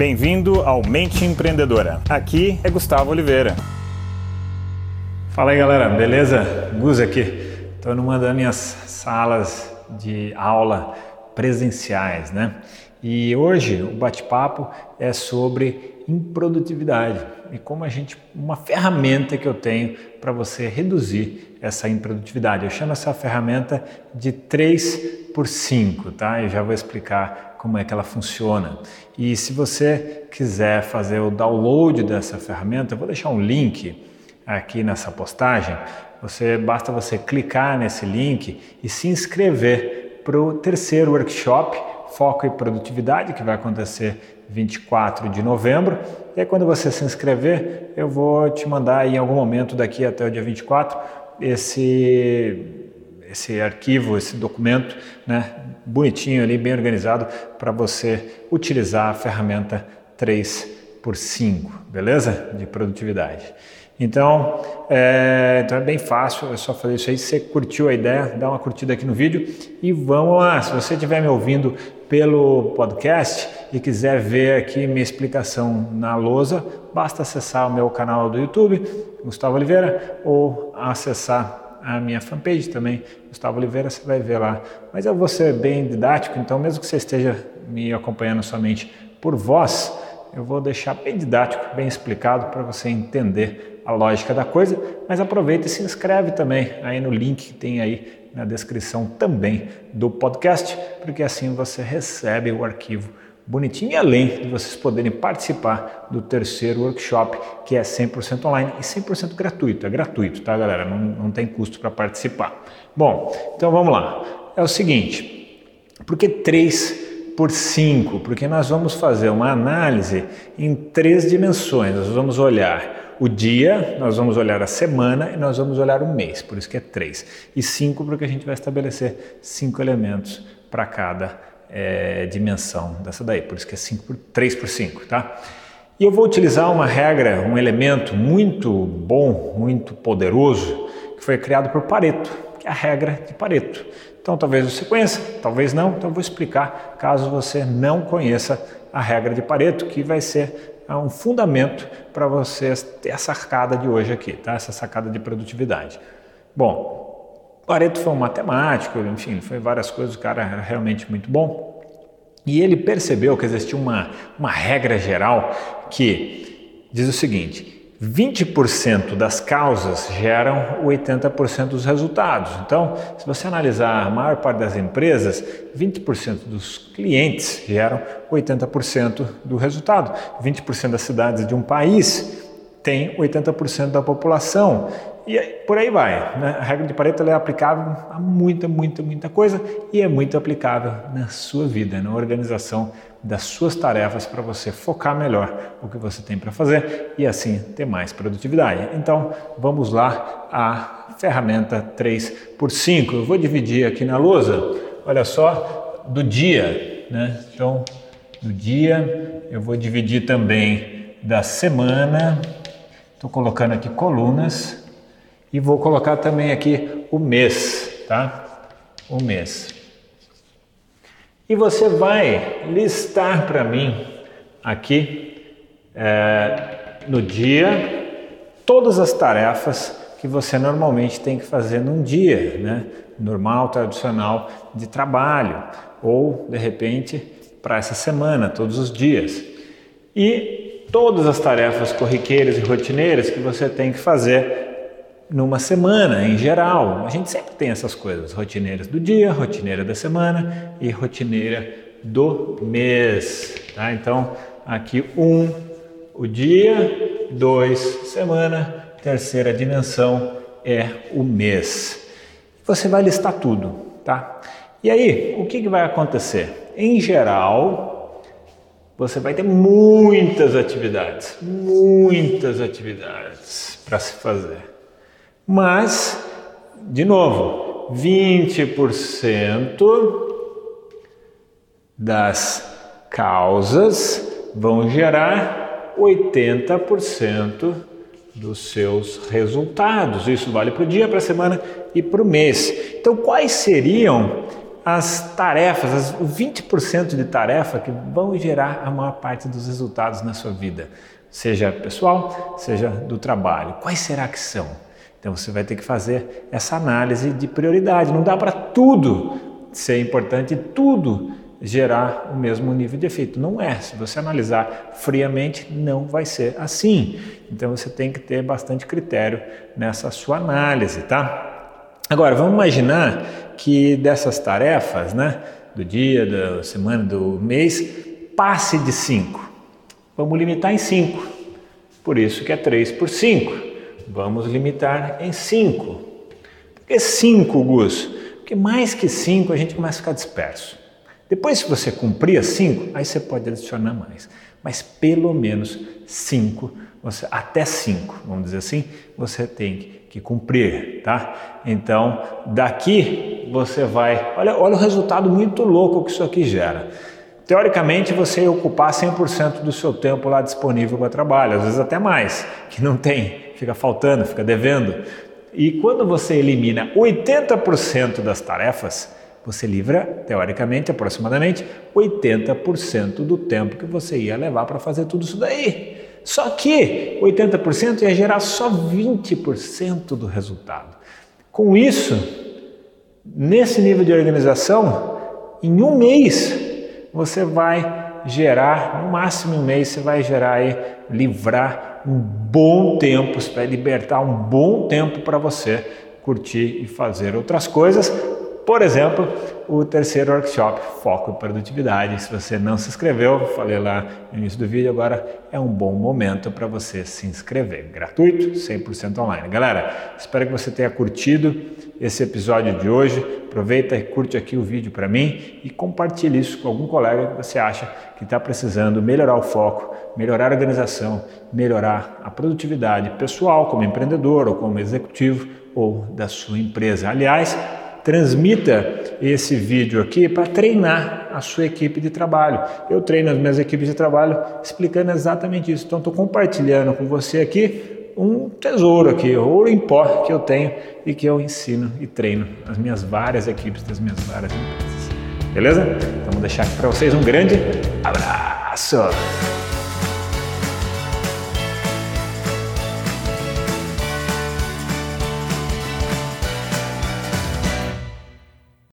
Bem-vindo ao Mente Empreendedora. Aqui é Gustavo Oliveira. Fala aí galera, beleza? Gus aqui. Estou numa das minhas salas de aula presenciais, né? E hoje o bate-papo é sobre improdutividade e como a gente uma ferramenta que eu tenho para você reduzir essa improdutividade. Eu chamo essa ferramenta de 3 por 5, tá? Eu já vou explicar como é que ela funciona. E se você quiser fazer o download dessa ferramenta, eu vou deixar um link aqui nessa postagem. Você basta você clicar nesse link e se inscrever para o terceiro workshop Foco e Produtividade, que vai acontecer 24 de novembro. E aí, quando você se inscrever, eu vou te mandar em algum momento daqui até o dia 24 esse esse arquivo, esse documento, né, bonitinho ali, bem organizado, para você utilizar a ferramenta 3 por 5, beleza? De produtividade. Então é, então é bem fácil, é só fazer isso aí. Se você curtiu a ideia, dá uma curtida aqui no vídeo e vamos lá. Se você estiver me ouvindo pelo podcast e quiser ver aqui minha explicação na lousa, basta acessar o meu canal do YouTube, Gustavo Oliveira, ou acessar a minha fanpage também, Gustavo Oliveira, você vai ver lá. Mas eu vou ser bem didático, então mesmo que você esteja me acompanhando somente por voz, eu vou deixar bem didático, bem explicado para você entender a lógica da coisa, mas aproveita e se inscreve também aí no link que tem aí na descrição também do podcast, porque assim você recebe o arquivo bonitinho e além de vocês poderem participar do terceiro workshop, que é 100% online e 100% gratuito. É gratuito, tá, galera? Não, não tem custo para participar. Bom, então vamos lá. É o seguinte, por que três por 5, porque nós vamos fazer uma análise em três dimensões. Nós vamos olhar o dia, nós vamos olhar a semana e nós vamos olhar o mês, por isso que é 3. E 5 porque a gente vai estabelecer cinco elementos para cada é, dimensão dessa daí, por isso que é 5 por 3 por 5, tá? E eu vou utilizar uma regra, um elemento muito bom, muito poderoso, que foi criado por Pareto, que é a regra de Pareto. Então, talvez você conheça, talvez não, então eu vou explicar caso você não conheça a regra de Pareto, que vai ser é, um fundamento para você ter a sacada de hoje aqui, tá? essa sacada de produtividade. Bom, Pareto foi um matemático, enfim, foi várias coisas, o cara era realmente muito bom. E ele percebeu que existia uma, uma regra geral que diz o seguinte: 20% das causas geram 80% dos resultados. Então, se você analisar a maior parte das empresas, 20% dos clientes geram 80% do resultado. 20% das cidades de um país tem 80% da população. E por aí vai. Né? A regra de Pareto é aplicável a muita, muita, muita coisa e é muito aplicável na sua vida, na organização das suas tarefas para você focar melhor o que você tem para fazer e assim ter mais produtividade. Então, vamos lá a ferramenta 3 por 5. Eu vou dividir aqui na lousa, olha só, do dia, né? Então, do dia, eu vou dividir também da semana. Estou colocando aqui colunas e vou colocar também aqui o mês, tá? O mês. E você vai listar para mim aqui é, no dia todas as tarefas que você normalmente tem que fazer num dia, né? normal, tradicional de trabalho, ou de repente para essa semana, todos os dias. E todas as tarefas corriqueiras e rotineiras que você tem que fazer numa semana em geral. A gente sempre tem essas coisas, rotineiras do dia, rotineira da semana e rotineira do mês. Tá? Então, aqui um, o dia, dois, semana, terceira dimensão é o mês. Você vai listar tudo, tá? E aí, o que, que vai acontecer? Em geral, você vai ter muitas atividades, muitas atividades para se fazer. Mas, de novo, 20% das causas vão gerar 80% dos seus resultados. Isso vale para o dia, para a semana e para o mês. Então, quais seriam as tarefas, as 20% de tarefa que vão gerar a maior parte dos resultados na sua vida, seja pessoal, seja do trabalho. Quais será que são? Então você vai ter que fazer essa análise de prioridade. Não dá para tudo ser importante, tudo gerar o mesmo nível de efeito. Não é. Se você analisar friamente, não vai ser assim. Então você tem que ter bastante critério nessa sua análise, tá? Agora, vamos imaginar que dessas tarefas, né, do dia, da semana, do mês, passe de 5. Vamos limitar em 5. Por isso que é 3 por 5. Vamos limitar em 5. Por que 5, Gus? Porque mais que 5 a gente começa a ficar disperso. Depois, se você cumprir as 5, aí você pode adicionar mais. Mas pelo menos 5, até 5, vamos dizer assim, você tem que que cumprir, tá? Então, daqui você vai. Olha, olha o resultado muito louco que isso aqui gera. Teoricamente, você ia ocupar 100% do seu tempo lá disponível para trabalho, às vezes até mais, que não tem, fica faltando, fica devendo. E quando você elimina 80% das tarefas, você livra, teoricamente, aproximadamente 80% do tempo que você ia levar para fazer tudo isso daí. Só que 80% ia gerar só 20% do resultado. Com isso, nesse nível de organização, em um mês você vai gerar, no máximo um mês, você vai gerar aí, livrar um bom tempo, vai libertar um bom tempo para você curtir e fazer outras coisas. Por exemplo, o terceiro workshop, Foco e Produtividade. Se você não se inscreveu, falei lá no início do vídeo, agora é um bom momento para você se inscrever. Gratuito, 100% online. Galera, espero que você tenha curtido esse episódio de hoje. Aproveita e curte aqui o vídeo para mim e compartilhe isso com algum colega que você acha que está precisando melhorar o foco, melhorar a organização, melhorar a produtividade pessoal como empreendedor ou como executivo ou da sua empresa. Aliás, transmita esse vídeo aqui para treinar a sua equipe de trabalho. Eu treino as minhas equipes de trabalho explicando exatamente isso. Então, estou compartilhando com você aqui um tesouro aqui, ouro em pó que eu tenho e que eu ensino e treino as minhas várias equipes das minhas várias empresas. Beleza? Então, vou deixar aqui para vocês um grande abraço!